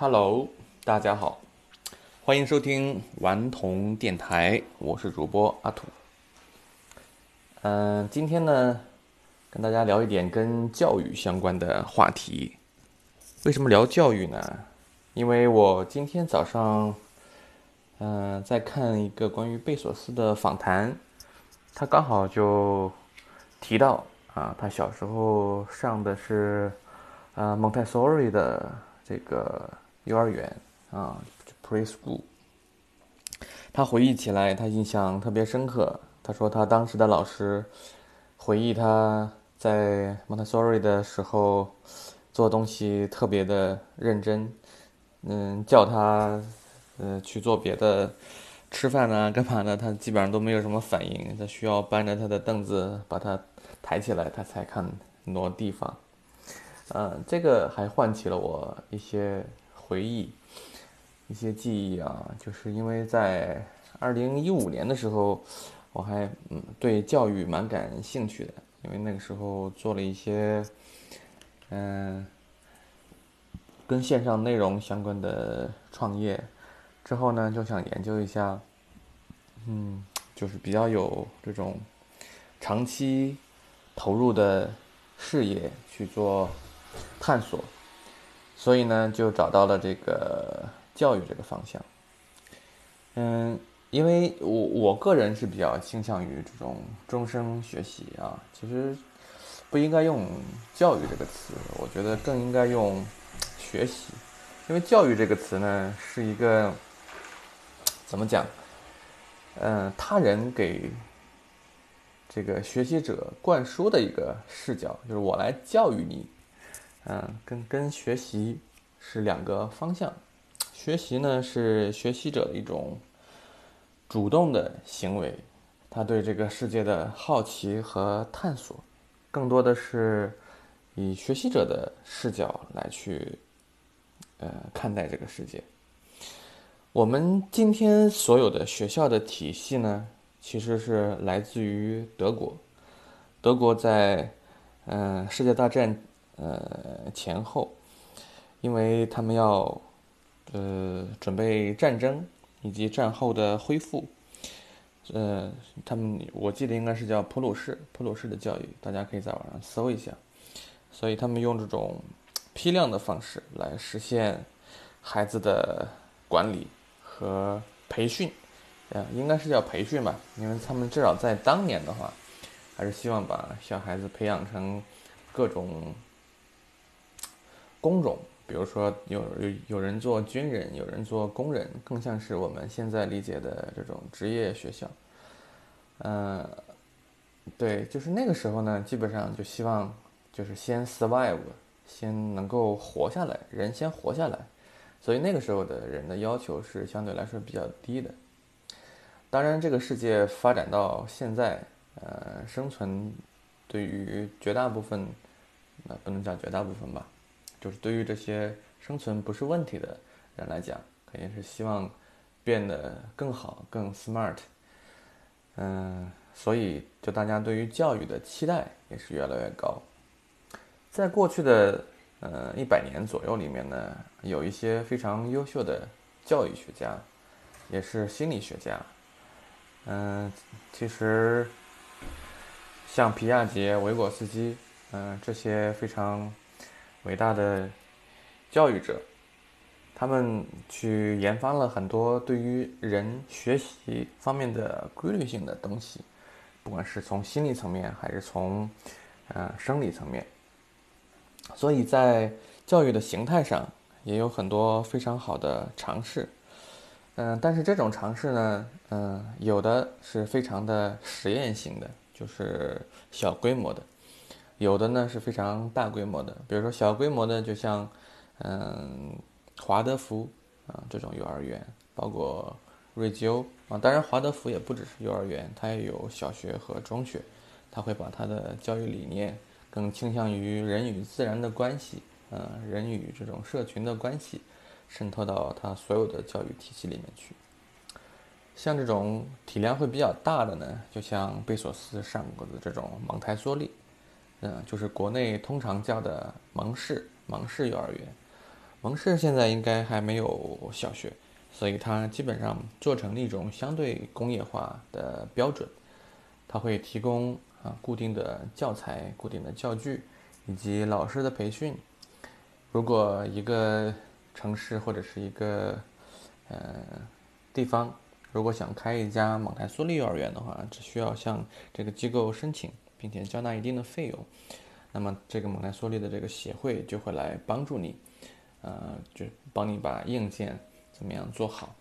Hello，大家好，欢迎收听顽童电台，我是主播阿土。嗯，今天呢，跟大家聊一点跟教育相关的话题。为什么聊教育呢？因为我今天早上，嗯，在看一个关于贝索斯的访谈，他刚好就提到啊，他小时候上的是呃蒙台梭利的这个幼儿园啊，preschool。他回忆起来，他印象特别深刻。他说他当时的老师回忆他在 Montessori 的时候做东西特别的认真。嗯，叫他，呃，去做别的，吃饭呢，干嘛呢？他基本上都没有什么反应。他需要搬着他的凳子，把他抬起来，他才看挪地方。呃，这个还唤起了我一些回忆，一些记忆啊。就是因为在二零一五年的时候，我还嗯对教育蛮感兴趣的，因为那个时候做了一些，嗯。跟线上内容相关的创业之后呢，就想研究一下，嗯，就是比较有这种长期投入的事业去做探索，所以呢，就找到了这个教育这个方向。嗯，因为我我个人是比较倾向于这种终生学习啊，其实不应该用教育这个词，我觉得更应该用。学习，因为教育这个词呢，是一个怎么讲？嗯，他人给这个学习者灌输的一个视角，就是我来教育你。嗯，跟跟学习是两个方向。学习呢，是学习者的一种主动的行为，他对这个世界的好奇和探索，更多的是以学习者的视角来去。呃，看待这个世界，我们今天所有的学校的体系呢，其实是来自于德国。德国在嗯世界大战呃前后，因为他们要呃准备战争以及战后的恢复，呃，他们我记得应该是叫普鲁士普鲁士的教育，大家可以在网上搜一下。所以他们用这种。批量的方式来实现孩子的管理和培训，呃，应该是叫培训吧，因为他们至少在当年的话，还是希望把小孩子培养成各种工种，比如说有有有人做军人，有人做工人，更像是我们现在理解的这种职业学校。嗯，对，就是那个时候呢，基本上就希望就是先 survive。先能够活下来，人先活下来，所以那个时候的人的要求是相对来说比较低的。当然，这个世界发展到现在，呃，生存对于绝大部分，那不能讲绝大部分吧，就是对于这些生存不是问题的人来讲，肯定是希望变得更好、更 smart。嗯，所以就大家对于教育的期待也是越来越高。在过去的呃一百年左右里面呢，有一些非常优秀的教育学家，也是心理学家。嗯，其实像皮亚杰、维果斯基，嗯，这些非常伟大的教育者，他们去研发了很多对于人学习方面的规律性的东西，不管是从心理层面还是从呃生理层面。所以在教育的形态上也有很多非常好的尝试，嗯，但是这种尝试呢，嗯，有的是非常的实验性的，就是小规模的；有的呢是非常大规模的，比如说小规模的，就像嗯华德福啊这种幼儿园，包括瑞吉欧啊，当然华德福也不只是幼儿园，它也有小学和中学，它会把它的教育理念。更倾向于人与自然的关系，呃，人与这种社群的关系，渗透到他所有的教育体系里面去。像这种体量会比较大的呢，就像贝索斯上过的这种蒙台梭利，嗯，就是国内通常叫的蒙氏蒙氏幼儿园。蒙氏现在应该还没有小学，所以它基本上做成了一种相对工业化的标准。它会提供啊固定的教材、固定的教具以及老师的培训。如果一个城市或者是一个呃地方，如果想开一家蒙台梭利幼儿园的话，只需要向这个机构申请，并且交纳一定的费用，那么这个蒙台梭利的这个协会就会来帮助你，呃，就帮你把硬件怎么样做好，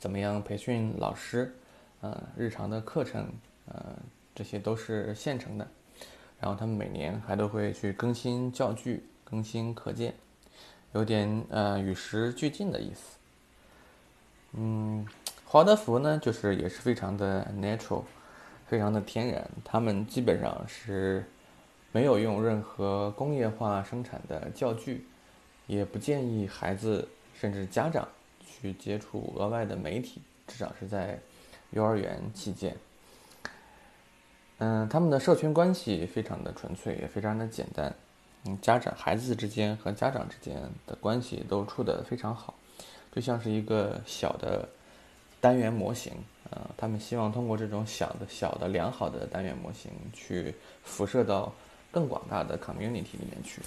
怎么样培训老师，呃，日常的课程，呃，这些都是现成的。然后他们每年还都会去更新教具、更新课件，有点呃与时俱进的意思。嗯。华德福呢，就是也是非常的 natural，非常的天然。他们基本上是没有用任何工业化生产的教具，也不建议孩子甚至家长去接触额外的媒体，至少是在幼儿园期间。嗯，他们的社群关系非常的纯粹，也非常的简单。嗯，家长孩子之间和家长之间的关系都处得非常好，就像是一个小的。单元模型，呃，他们希望通过这种小的、小的、良好的单元模型，去辐射到更广大的 community 里面去。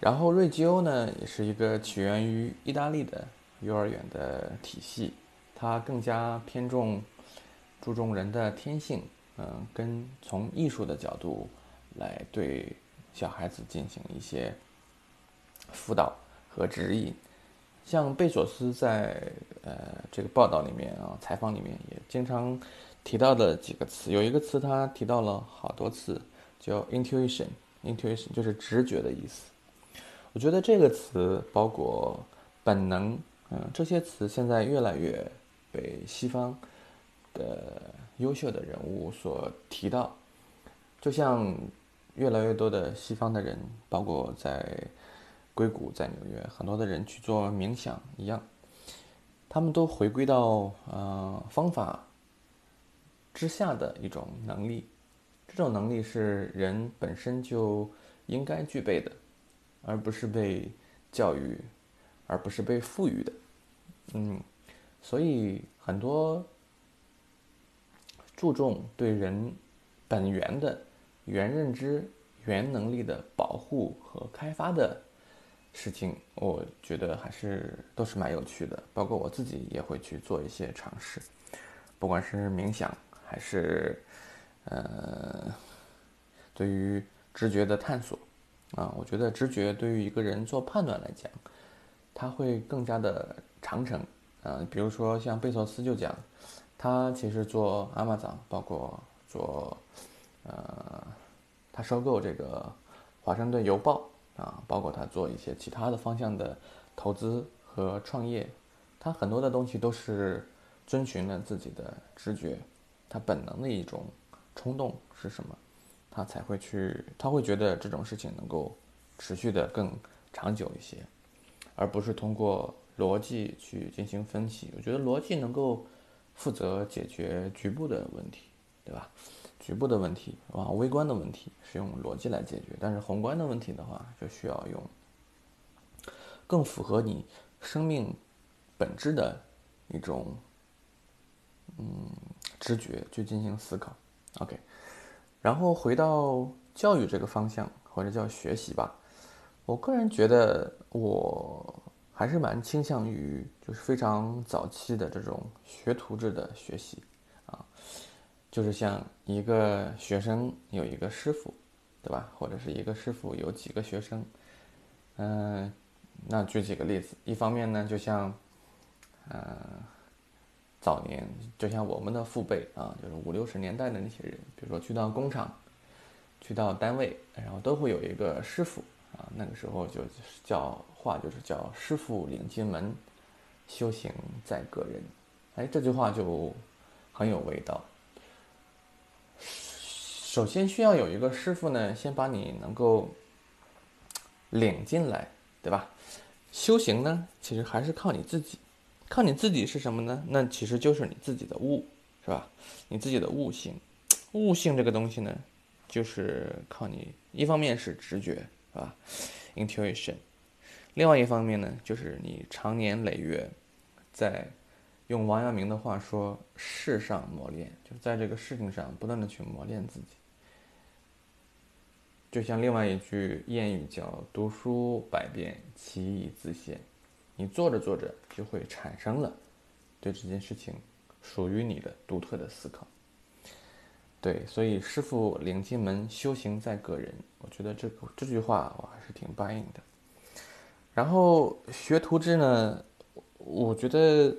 然后，瑞吉欧呢，也是一个起源于意大利的幼儿园的体系，它更加偏重、注重人的天性，嗯，跟从艺术的角度来对小孩子进行一些辅导和指引。像贝索斯在呃这个报道里面啊，采访里面也经常提到的几个词，有一个词他提到了好多次，叫 intuition，intuition 就是直觉的意思。我觉得这个词包括本能，嗯，这些词现在越来越被西方的优秀的人物所提到，就像越来越多的西方的人，包括在。硅谷在纽约，很多的人去做冥想一样，他们都回归到呃方法之下的一种能力，这种能力是人本身就应该具备的，而不是被教育，而不是被赋予的，嗯，所以很多注重对人本源的原认知、原能力的保护和开发的。事情我觉得还是都是蛮有趣的，包括我自己也会去做一些尝试，不管是冥想还是呃对于直觉的探索啊，我觉得直觉对于一个人做判断来讲，他会更加的长程啊。比如说像贝索斯就讲，他其实做阿玛藏，包括做呃他收购这个华盛顿邮报。啊，包括他做一些其他的方向的投资和创业，他很多的东西都是遵循了自己的直觉，他本能的一种冲动是什么，他才会去，他会觉得这种事情能够持续的更长久一些，而不是通过逻辑去进行分析。我觉得逻辑能够负责解决局部的问题，对吧？局部的问题啊，微观的问题是用逻辑来解决，但是宏观的问题的话，就需要用更符合你生命本质的一种嗯直觉去进行思考。OK，然后回到教育这个方向或者叫学习吧，我个人觉得我还是蛮倾向于就是非常早期的这种学徒制的学习。就是像一个学生有一个师傅，对吧？或者是一个师傅有几个学生，嗯，那举几个例子。一方面呢，就像，呃，早年就像我们的父辈啊，就是五六十年代的那些人，比如说去到工厂，去到单位，然后都会有一个师傅啊。那个时候就叫话，就是叫“师傅领进门，修行在个人”。哎，这句话就很有味道。首先需要有一个师傅呢，先把你能够领进来，对吧？修行呢，其实还是靠你自己，靠你自己是什么呢？那其实就是你自己的悟，是吧？你自己的悟性，悟性这个东西呢，就是靠你，一方面是直觉，是吧？intuition，另外一方面呢，就是你长年累月在用王阳明的话说“世上磨练”，就在这个事情上不断的去磨练自己。就像另外一句谚语叫“读书百遍，其义自现”，你做着做着就会产生了对这件事情属于你的独特的思考。对，所以师傅领进门，修行在个人。我觉得这这句话我还是挺答应的。然后学徒制呢，我觉得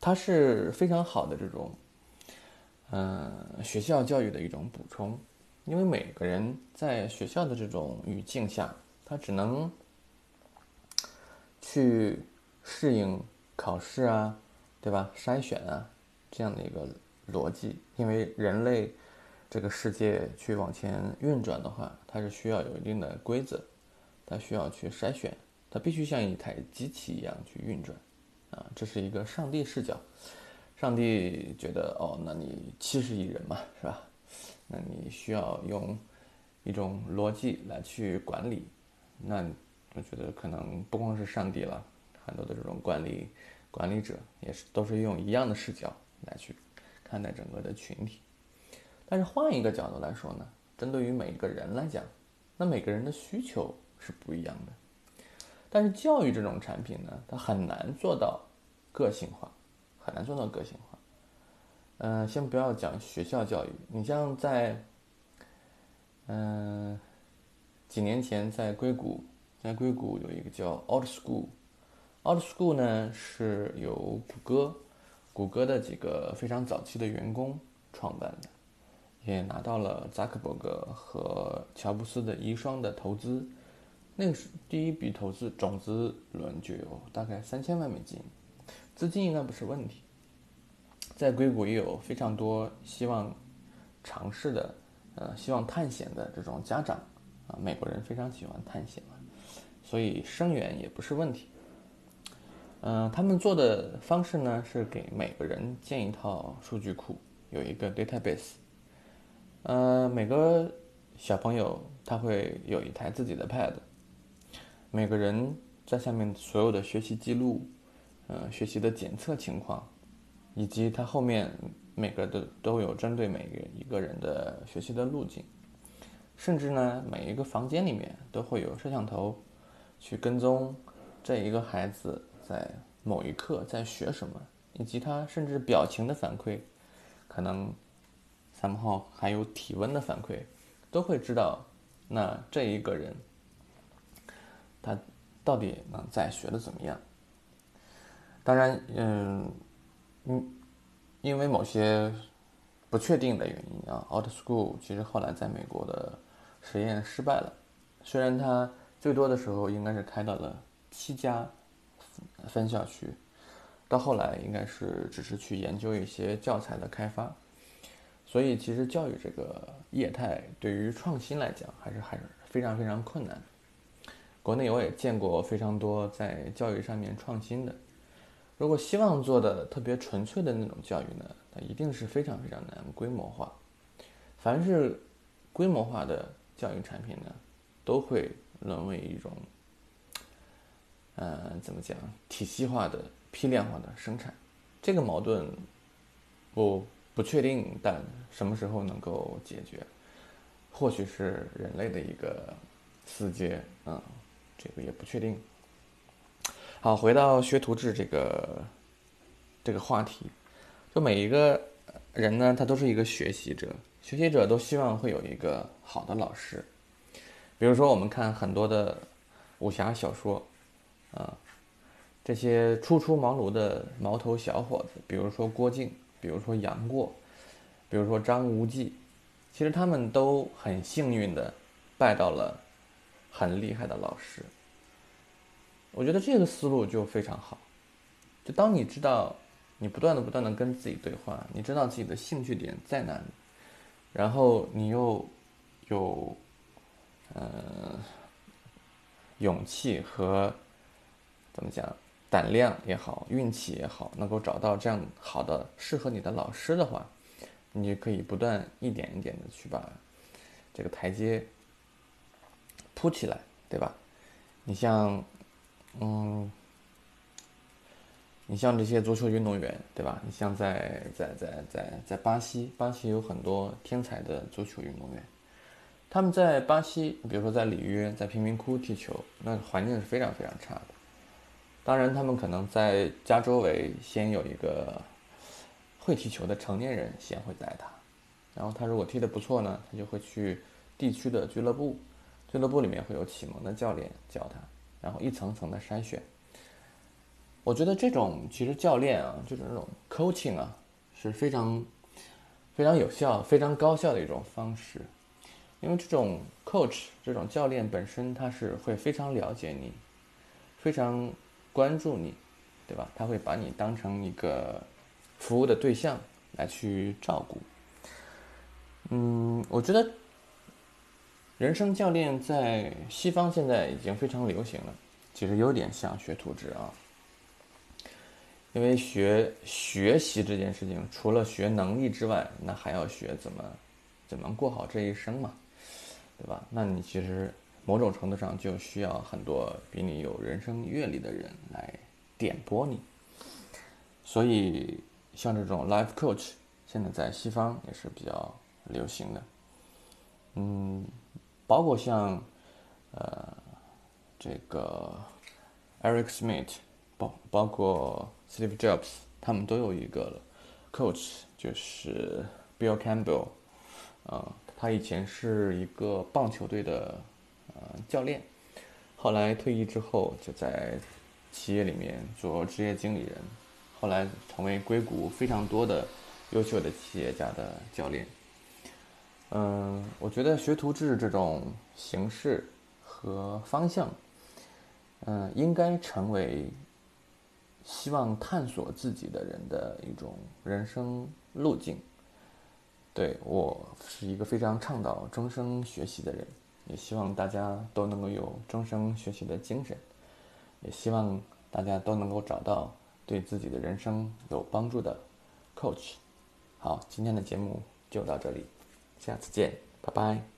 它是非常好的这种，嗯，学校教育的一种补充。因为每个人在学校的这种语境下，他只能去适应考试啊，对吧？筛选啊，这样的一个。逻辑，因为人类这个世界去往前运转的话，它是需要有一定的规则，它需要去筛选，它必须像一台机器一样去运转，啊，这是一个上帝视角。上帝觉得，哦，那你七十亿人嘛，是吧？那你需要用一种逻辑来去管理。那我觉得可能不光是上帝了，很多的这种管理管理者也是都是用一样的视角来去。看待整个的群体，但是换一个角度来说呢，针对于每个人来讲，那每个人的需求是不一样的。但是教育这种产品呢，它很难做到个性化，很难做到个性化。嗯，先不要讲学校教育，你像在，嗯，几年前在硅谷，在硅谷有一个叫 Old School，Old School 呢是由谷歌。谷歌的几个非常早期的员工创办的，也拿到了扎克伯格和乔布斯的遗孀的投资。那个是第一笔投资，种子轮就有大概三千万美金，资金应该不是问题。在硅谷也有非常多希望尝试的，呃，希望探险的这种家长啊，美国人非常喜欢探险嘛，所以生源也不是问题。嗯，他们做的方式呢是给每个人建一套数据库，有一个 database。呃，每个小朋友他会有一台自己的 pad，每个人在下面所有的学习记录，呃，学习的检测情况，以及他后面每个都都有针对每个一个人的学习的路径，甚至呢，每一个房间里面都会有摄像头去跟踪这一个孩子。在某一刻在学什么，以及他甚至表情的反馈，可能三号还有体温的反馈，都会知道那这一个人他到底能在学的怎么样。当然，嗯，嗯，因为某些不确定的原因啊，Out School 其实后来在美国的实验失败了，虽然它最多的时候应该是开到了七家。分校区，到后来应该是只是去研究一些教材的开发，所以其实教育这个业态对于创新来讲还是还是非常非常困难。国内我也见过非常多在教育上面创新的，如果希望做的特别纯粹的那种教育呢，它一定是非常非常难规模化。凡是规模化的教育产品呢，都会沦为一种。呃，怎么讲？体系化的、批量化的生产，这个矛盾我不确定，但什么时候能够解决？或许是人类的一个死结，嗯，这个也不确定。好，回到学徒制这个这个话题，就每一个人呢，他都是一个学习者，学习者都希望会有一个好的老师。比如说，我们看很多的武侠小说。啊，这些初出茅庐的毛头小伙子，比如说郭靖，比如说杨过，比如说张无忌，其实他们都很幸运的拜到了很厉害的老师。我觉得这个思路就非常好。就当你知道你不断的不断的跟自己对话，你知道自己的兴趣点在哪里，然后你又有呃勇气和。怎么讲？胆量也好，运气也好，能够找到这样好的适合你的老师的话，你就可以不断一点一点的去把这个台阶铺起来，对吧？你像，嗯，你像这些足球运动员，对吧？你像在在在在在巴西，巴西有很多天才的足球运动员，他们在巴西，比如说在里约，在贫民窟踢球，那环境是非常非常差的。当然，他们可能在家周围先有一个会踢球的成年人先会带他，然后他如果踢得不错呢，他就会去地区的俱乐部。俱乐部里面会有启蒙的教练教他，然后一层层的筛选。我觉得这种其实教练啊，就是那种 coaching 啊，是非常非常有效、非常高效的一种方式。因为这种 coach 这种教练本身他是会非常了解你，非常关注你，对吧？他会把你当成一个服务的对象来去照顾。嗯，我觉得。人生教练在西方现在已经非常流行了，其实有点像学徒制啊。因为学学习这件事情，除了学能力之外，那还要学怎么怎么过好这一生嘛，对吧？那你其实某种程度上就需要很多比你有人生阅历的人来点拨你。所以像这种 life coach，现在在西方也是比较流行的，嗯。包括像，呃，这个 Eric Smith，包包括 Steve Jobs，他们都有一个 coach，就是 Bill Campbell，啊，他以前是一个棒球队的呃教练，后来退役之后就在企业里面做职业经理人，后来成为硅谷非常多的优秀的企业家的教练。嗯，我觉得学徒制这种形式和方向，嗯，应该成为希望探索自己的人的一种人生路径。对我是一个非常倡导终生学习的人，也希望大家都能够有终生学习的精神，也希望大家都能够找到对自己的人生有帮助的 coach。好，今天的节目就到这里。下次见，拜拜。